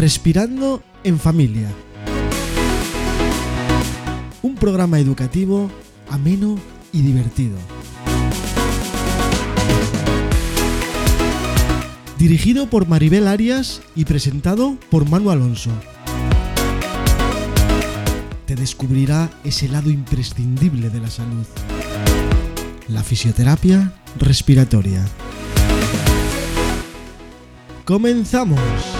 Respirando en Familia. Un programa educativo ameno y divertido. Dirigido por Maribel Arias y presentado por Manu Alonso. Te descubrirá ese lado imprescindible de la salud. La fisioterapia respiratoria. ¡Comenzamos!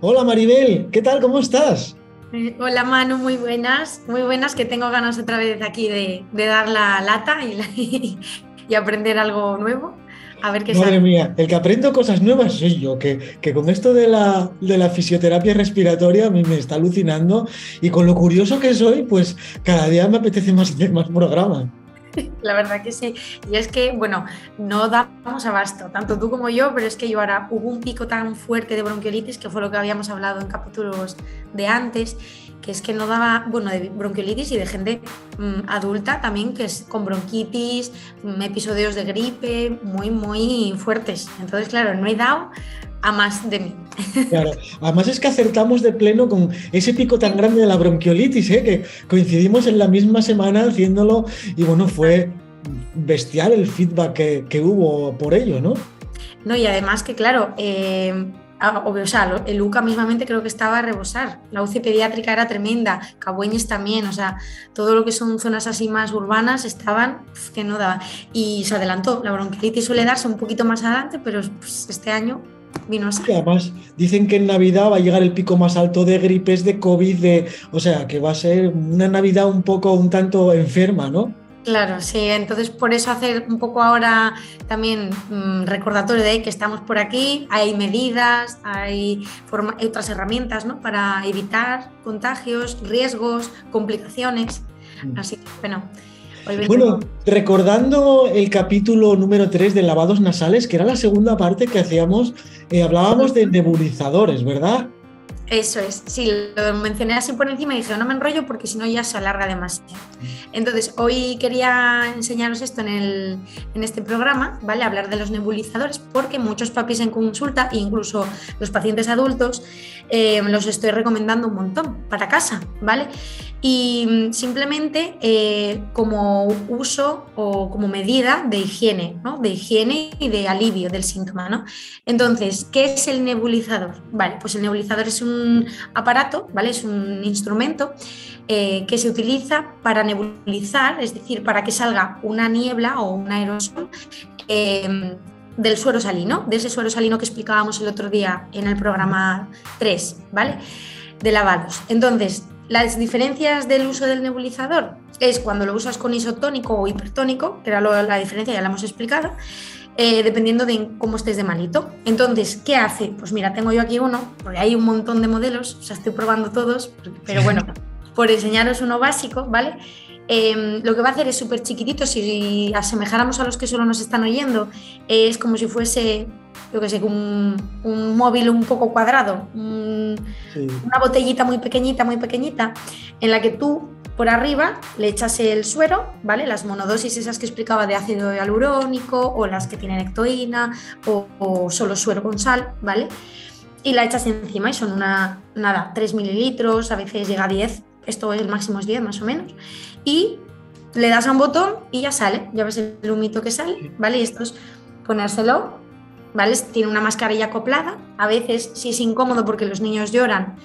Hola Maribel, ¿qué tal? ¿Cómo estás? Eh, Hola Manu, muy buenas, muy buenas, que tengo ganas otra vez aquí de, de dar la lata y, la- y aprender algo nuevo. A ver qué Madre sale. mía, el que aprendo cosas nuevas soy yo, que, que con esto de la, de la fisioterapia respiratoria a mí me está alucinando y con lo curioso que soy, pues cada día me apetece más hacer más programas. La verdad que sí. Y es que, bueno, no damos abasto, tanto tú como yo, pero es que yo ahora hubo un pico tan fuerte de bronquiolitis, que fue lo que habíamos hablado en capítulos de antes, que es que no daba, bueno, de bronquiolitis y de gente mm, adulta también, que es con bronquitis, mm, episodios de gripe muy, muy fuertes. Entonces, claro, no he dado a más de mí. Claro. Además es que acertamos de pleno con ese pico tan grande de la bronquiolitis, ¿eh? que coincidimos en la misma semana haciéndolo y bueno, fue bestial el feedback que, que hubo por ello, ¿no? No, y además que, claro, eh, o sea, el UCA mismamente creo que estaba a rebosar. La UCI pediátrica era tremenda, Cabueñes también, o sea, todo lo que son zonas así más urbanas estaban que no daban. Y se adelantó. La bronquiolitis suele darse un poquito más adelante, pero pues, este año vino así. Y además dicen que en Navidad va a llegar el pico más alto de gripes, de COVID, de, o sea, que va a ser una Navidad un poco, un tanto enferma, ¿no? Claro, sí, entonces por eso hacer un poco ahora también mm, recordatorio de que estamos por aquí, hay medidas, hay, forma- hay otras herramientas ¿no? para evitar contagios, riesgos, complicaciones. Así que bueno, Bueno, recordando el capítulo número 3 de lavados nasales, que era la segunda parte que hacíamos, eh, hablábamos de nebulizadores, ¿verdad? Eso es, sí, lo mencioné así por encima y dije, no me enrollo porque si no ya se alarga demasiado. Entonces, hoy quería enseñaros esto en, el, en este programa, ¿vale? Hablar de los nebulizadores, porque muchos papis en consulta, e incluso los pacientes adultos, eh, los estoy recomendando un montón para casa, ¿vale? Y mm, simplemente eh, como uso o como medida de higiene, ¿no? De higiene y de alivio del síntoma, ¿no? Entonces, ¿qué es el nebulizador? Vale, pues el nebulizador es un aparato, ¿vale? Es un instrumento eh, que se utiliza para nebulizar, es decir, para que salga una niebla o un aerosol eh, del suero salino, de ese suero salino que explicábamos el otro día en el programa 3, ¿vale? De lavados. Entonces, las diferencias del uso del nebulizador es cuando lo usas con isotónico o hipertónico, que era lo- la diferencia, ya la hemos explicado, eh, dependiendo de cómo estés de malito. Entonces, ¿qué hace? Pues mira, tengo yo aquí uno, porque hay un montón de modelos, o sea, estoy probando todos, pero bueno, por enseñaros uno básico, ¿vale? Eh, lo que va a hacer es súper chiquitito, si asemejáramos a los que solo nos están oyendo, es como si fuese, yo qué sé, un, un móvil un poco cuadrado, un- Sí. una botellita muy pequeñita, muy pequeñita, en la que tú por arriba le echas el suero, ¿vale? Las monodosis esas que explicaba de ácido hialurónico o las que tienen ectoína o, o solo suero con sal, ¿vale? Y la echas encima y son una, nada, 3 mililitros, a veces llega a 10, esto es el máximo es 10 más o menos, y le das a un botón y ya sale, ya ves el humito que sale, ¿vale? Y esto es ponérselo ¿vale? Tiene una mascarilla acoplada. A veces, si es incómodo porque los niños lloran,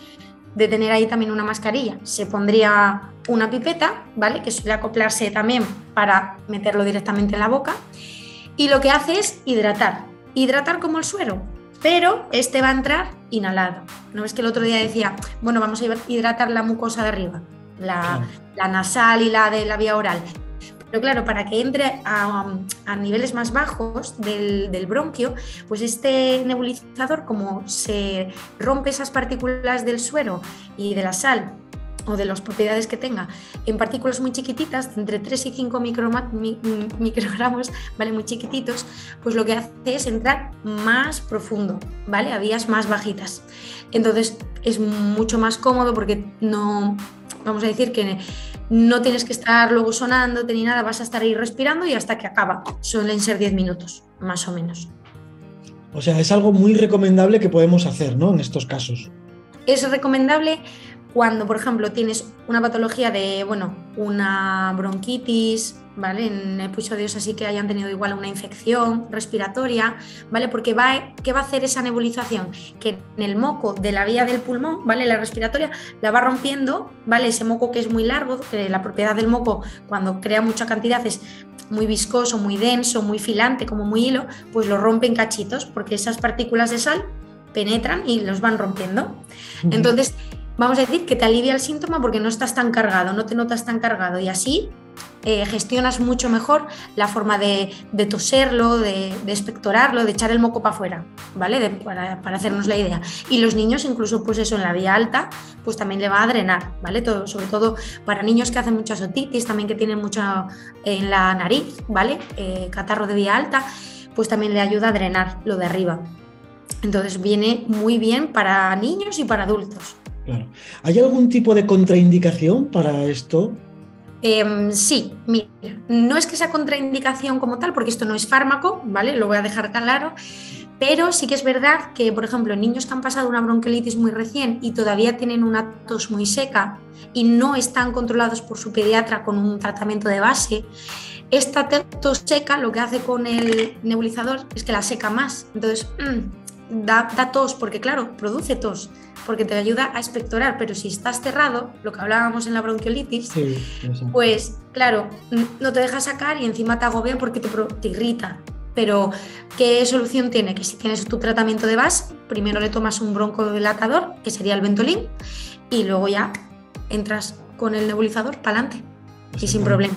de tener ahí también una mascarilla, se pondría una pipeta, ¿vale? Que suele acoplarse también para meterlo directamente en la boca. Y lo que hace es hidratar. Hidratar como el suero, pero este va a entrar inhalado. ¿No ves que el otro día decía, bueno, vamos a hidratar la mucosa de arriba, la, nasal y la de la vía oral? Pero claro, para que entre a, a niveles más bajos del, del bronquio, pues este nebulizador, como se rompe esas partículas del suero y de la sal o de las propiedades que tenga en partículas muy chiquititas, entre 3 y 5 microma- mi- mm, microgramos, ¿vale? Muy chiquititos, pues lo que hace es entrar más profundo, ¿vale? A vías más bajitas. Entonces es mucho más cómodo porque no, vamos a decir que no tienes que estar luego sonándote ni nada, vas a estar ahí respirando y hasta que acaba. Suelen ser 10 minutos, más o menos. O sea, es algo muy recomendable que podemos hacer, ¿no? En estos casos. Es recomendable cuando, por ejemplo, tienes una patología de, bueno, una bronquitis, ¿vale? En episodios así que hayan tenido igual una infección respiratoria, ¿vale? Porque va, ¿qué va a hacer esa nebulización? Que en el moco de la vía del pulmón, ¿vale? La respiratoria la va rompiendo, ¿vale? Ese moco que es muy largo, que la propiedad del moco cuando crea mucha cantidad es muy viscoso, muy denso, muy filante, como muy hilo, pues lo rompe en cachitos, porque esas partículas de sal penetran y los van rompiendo. Entonces, vamos a decir que te alivia el síntoma porque no estás tan cargado, no te notas tan cargado y así eh, gestionas mucho mejor la forma de, toserlo, de, de, expectorarlo, de echar el moco para afuera, ¿vale? para, hacernos la idea. Y los niños, incluso pues eso en la vía alta, pues también le va a drenar, ¿vale? Sobre todo para niños que hacen mucha otitis, también que tienen mucha en la nariz, ¿vale? Eh, catarro de vía alta, pues también le ayuda a drenar lo de arriba. Entonces viene muy bien para niños y para adultos. Claro. ¿Hay algún tipo de contraindicación para esto? Em, sí, mira, no es que sea contraindicación como tal, porque esto no es fármaco, ¿vale? Lo voy a dejar claro. Pero sí que es verdad que, por ejemplo, en niños que han pasado una bronquiolitis muy recién y todavía tienen una tos muy seca y no están controlados por su pediatra con un tratamiento de base, esta tos seca lo que hace con el nebulizador es que la seca más. Entonces, mm, da, da tos, porque claro, produce tos porque te ayuda a expectorar, pero si estás cerrado, lo que hablábamos en la bronquiolitis, pues claro, no te deja sacar y encima te agobia porque te, irrita. Pero, ¿qué solución tiene? Que si tienes tu tratamiento de base, primero le tomas un broncodilatador, que sería el Ventolin, y luego ya entras con el nebulizador para adelante y sin problema.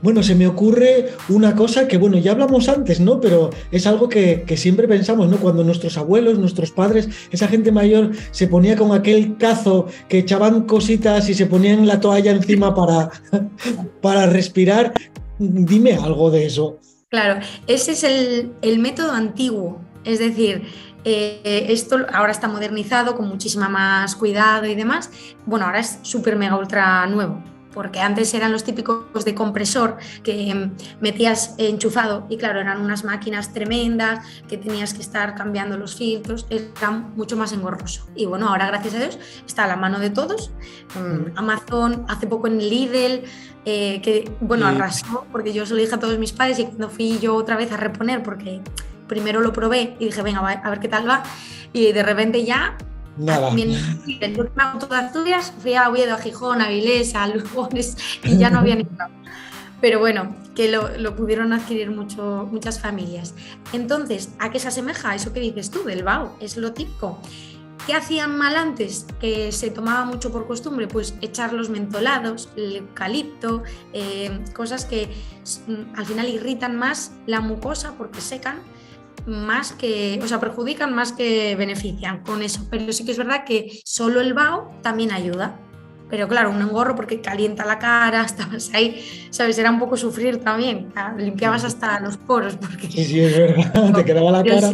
Bueno, se me ocurre una cosa que, bueno, ya hablamos antes, ¿no? Pero es algo que, siempre pensamos, ¿no? Cuando nuestros abuelos, nuestros padres, esa gente mayor se ponía con aquel cazo que echaban cositas y se ponían la toalla encima para, para respirar. Dime algo de eso. Claro, ese es el, método antiguo. Es decir, eh, esto ahora está modernizado con muchísima más cuidado y demás. Bueno, ahora es súper mega ultra nuevo porque antes eran los típicos de compresor que metías enchufado y claro, eran unas máquinas tremendas que tenías que estar cambiando los filtros, era mucho más engorroso. Y bueno, ahora gracias a Dios está a la mano de todos. Mm. Amazon, hace poco en Lidl, eh, que bueno, arrasó, porque yo se lo dije a todos mis padres y cuando fui yo otra vez a reponer, porque primero lo probé y dije, venga, a ver qué tal va, y de repente ya Nada. Último de Asturias fui a Oviedo, a Gijón, a Vilés, a Lugones y ya no había ni Pero bueno, que lo, pudieron adquirir muchas familias. Entonces, ¿a qué se asemeja eso que dices tú del BAO? Es lo típico. ¿Qué hacían mal antes? Que se tomaba mucho por costumbre, pues echar los mentolados, el eucalipto, eh, cosas que mm, al final irritan más la mucosa porque secan más que, o sea, perjudican más que benefician con eso. Pero sí que es verdad que solo el vaho también ayuda. Pero claro, un engorro porque calienta la cara, estabas ahí, ¿sabes? Era un poco sufrir también. Ah, limpiabas hasta los poros. Porque... Sí, sí, es verdad, te quedaba la cara.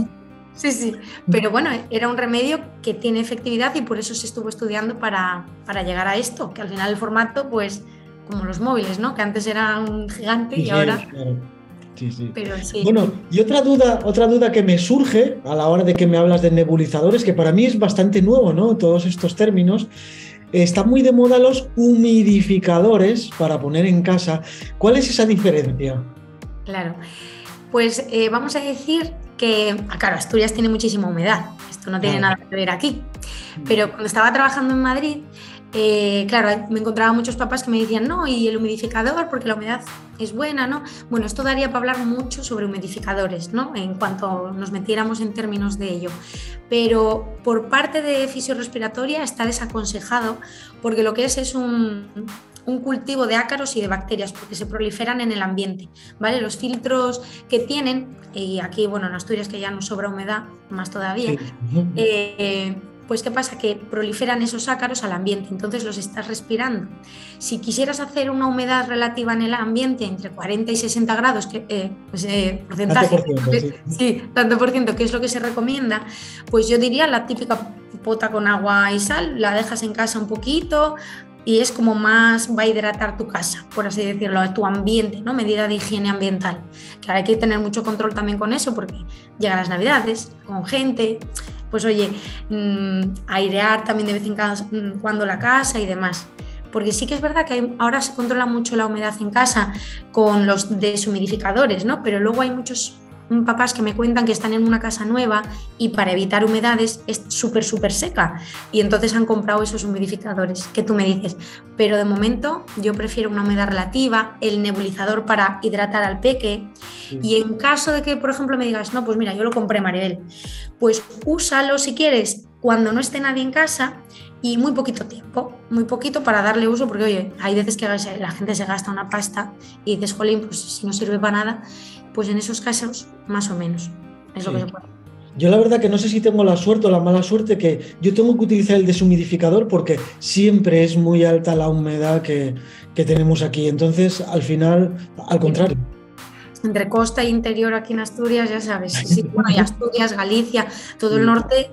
Sí, sí, pero bueno, era un remedio que tiene efectividad y por eso se estuvo estudiando para, para llegar a esto, que al final el formato, pues, como los móviles, ¿no? Que antes era un gigante y ahora... Bueno, y otra duda, otra duda que me surge a la hora de que me hablas de nebulizadores, que para mí es bastante nuevo, ¿no? Todos estos términos. Están muy de moda los humidificadores para poner en casa. ¿Cuál es esa diferencia? Claro. Pues eh, vamos a decir que, ah, claro, Asturias tiene muchísima humedad. Esto no tiene nada que ver aquí. Mm. Pero cuando estaba trabajando en Madrid, eh, claro, me encontraba muchos papás que me decían, no, y el humidificador, porque la humedad es buena, ¿no? Bueno, esto daría para hablar mucho sobre humidificadores, ¿no? En cuanto nos metiéramos en términos de ello. Pero por parte de fisiorrespiratoria está desaconsejado, porque lo que es es un, un cultivo de ácaros y de bacterias porque se proliferan en el ambiente, ¿vale? Los filtros que tienen, y aquí, bueno, en Asturias que ya nos sobra humedad, más todavía, eh, pues ¿qué pasa? Que proliferan esos ácaros al ambiente, entonces los estás respirando. Si quisieras hacer una humedad relativa en el ambiente entre 40 y 60 grados, que, eh, pues, eh, porcentaje, sí. tanto por ciento, que es lo que se recomienda, pues yo diría la típica pota con agua y sal, la dejas en casa un poquito, y es como más va a hidratar tu casa, por así decirlo, tu ambiente, ¿no? Medida de higiene ambiental. Que hay que tener mucho control también con eso porque llegan las navidades, con gente, pues oye, mm, airear también de vez en mm, cuando la casa y demás. Porque sí que es verdad que ahora se controla mucho la humedad en casa con los deshumidificadores, ¿no? Pero luego hay muchos papás que me cuentan que están en una casa nueva y para evitar humedades es súper, súper seca. Y entonces han comprado esos humidificadores que tú me dices. Pero de momento yo prefiero una humedad relativa, el nebulizador para hidratar al peque. Y en caso de que, por ejemplo, me digas, no, pues mira, yo lo compré, Maribel, pues úsalo si quieres cuando no esté nadie en casa y muy poquito tiempo, muy poquito para darle uso, porque oye, hay veces que la gente se gasta una pasta y dices, jolín, pues si no sirve para nada, pues en esos casos, más o menos, es lo que se puede. Yo la verdad que no sé si tengo la suerte o la mala suerte que yo tengo que utilizar el deshumidificador porque siempre es muy alta la humedad que, tenemos aquí. Entonces, al final, al contrario. Entre costa e interior aquí en Asturias, ya sabes, sí, bueno, y Asturias, Galicia, todo el norte.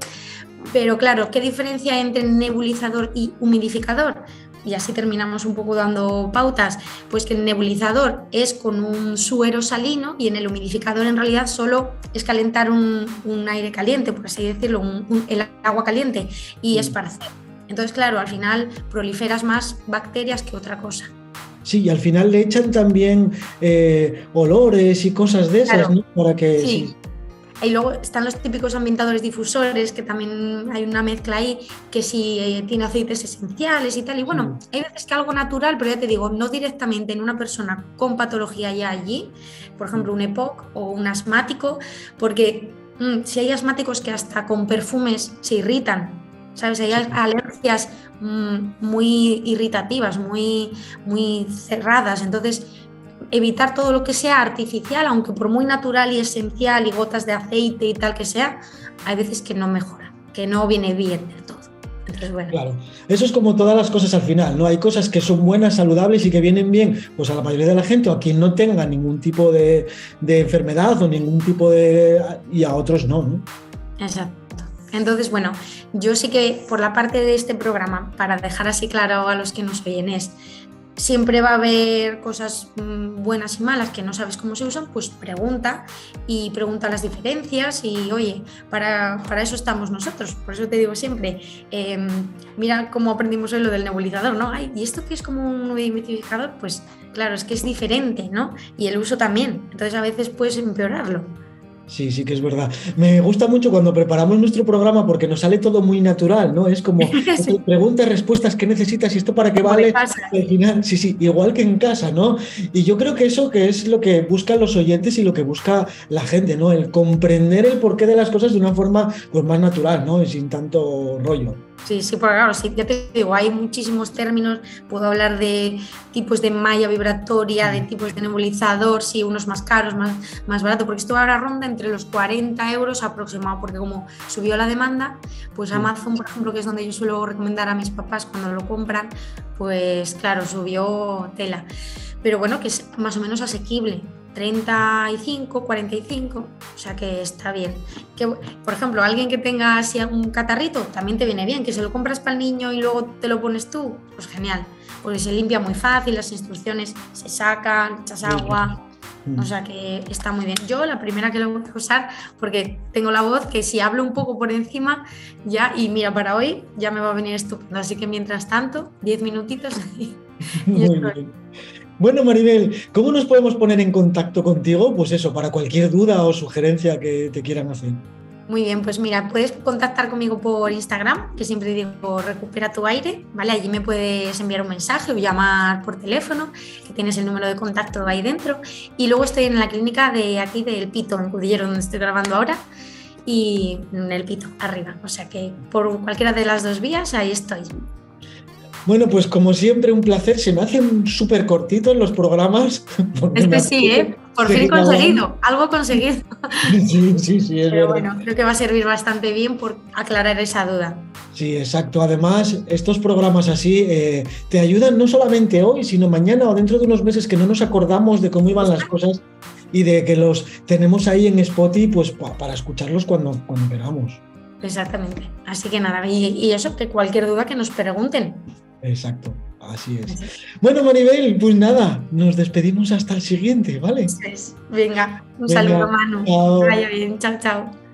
Pero claro, ¿qué diferencia entre nebulizador y humidificador? Y así terminamos un poco dando pautas, pues que el nebulizador es con un suero salino y en el humidificador en realidad solo es calentar un, aire caliente, por así decirlo, el agua caliente y mm. esparcer. Entonces, claro, al final proliferas más bacterias que otra cosa. Sí, y al final le echan también eh, olores y cosas de esas, ¿no? Para que sí. Y luego están los típicos ambientadores difusores, que también hay una mezcla ahí, que si eh, tiene aceites esenciales y tal. Y bueno, mm. hay veces que algo natural, pero ya te digo, no directamente en una persona con patología ya allí, por ejemplo, un EPOC o un asmático, porque mm, si hay asmáticos que hasta con perfumes se irritan, ¿sabes? Hay alergias mm, muy irritativas, muy, muy cerradas, entonces evitar todo lo que sea artificial, aunque por muy natural y esencial y gotas de aceite y tal que sea, hay veces que no mejora, que no viene bien del todo. Claro, eso es como todas las cosas al final, ¿no? Hay cosas que son buenas, saludables y que vienen bien, pues a la mayoría de la gente o a quien no tenga ningún tipo de, enfermedad o ningún tipo de... y a otros no, ¿no? Exacto. Entonces, bueno, yo sí que por la parte de este programa, para dejar así claro a los que nos oyen, es siempre va a haber cosas mm, buenas y malas que no sabes cómo se usan, pues pregunta y pregunta las diferencias y oye, para, eso estamos nosotros. Por eso te digo siempre, em, mira cómo aprendimos hoy lo del nebulizador, ¿no? Ay, ¿y esto que es como un humidificador? Pues claro, es que es diferente, ¿no? Y el uso también. Entonces a veces puedes empeorarlo. Sí, sí que es verdad. Me gusta mucho cuando preparamos nuestro programa porque nos sale todo muy natural, ¿no? Es como preguntas, respuestas, ¿qué necesitas y esto para qué vale? Al final, sí, sí, igual que en casa, ¿no? Y yo creo que eso que es lo que buscan los oyentes y lo que busca la gente, ¿no? El comprender el porqué de las cosas de una forma pues, más natural, ¿no? Y sin tanto rollo. Sí, sí, porque claro, sí, ya te digo, hay muchísimos términos, puedo hablar de tipos de malla vibratoria, de tipos de nebulizador, sí, unos más caros, más, más baratos, porque esto ahora ronda entre los 40 euros aproximado, porque como subió la demanda, pues Amazon, por ejemplo, que es donde yo suelo recomendar a mis papás cuando lo compran, pues claro, subió tela. Pero bueno, que es más o menos asequible. 35, 45, o sea que está bien. Que, por ejemplo, alguien que tenga así un catarrito, también te viene bien, que se lo compras para el niño y luego te lo pones tú, pues genial, porque se limpia muy fácil, las instrucciones se sacan, echas agua, o sea que está muy bien. Yo la primera que lo voy a usar, porque tengo la voz que si hablo un poco por encima, ya, y mira, para hoy ya me va a venir estupendo. Así que mientras tanto, 10 minutitos y, Bueno, Maribel, ¿cómo nos podemos poner en contacto contigo? Pues eso, para cualquier duda o sugerencia que te quieran hacer. Muy bien, pues mira, puedes contactar conmigo por Instagram, que siempre digo recupera tu aire, ¿vale? Allí me puedes enviar un mensaje o llamar por teléfono, que tienes el número de contacto ahí dentro. Y luego estoy en la clínica de aquí del Pito, en Cudillero, donde estoy grabando ahora, y en el Pito, arriba. O sea que por cualquiera de las dos vías, ahí estoy. Bueno, pues como siempre, un placer. Se me hacen súper cortitos los programas. Este sí, ¿eh? Por fin conseguido, algo conseguido. Sí, sí, sí, es Pero bueno, creo que va a servir bastante bien por aclarar esa duda. Sí, exacto. Además, estos programas así eh, te ayudan no solamente hoy, sino mañana o dentro de unos meses que no nos acordamos de cómo iban las cosas y de que los tenemos ahí en Spotify pues, para escucharlos cuando, cuando queramos. Exactamente. Así que nada, y, y eso, que cualquier duda que nos pregunten. Exacto. Así es. Bueno, Maribel, pues nada, nos despedimos hasta el siguiente, ¿vale? Venga, un saludo, Manu. Vaya bien, chao, chao.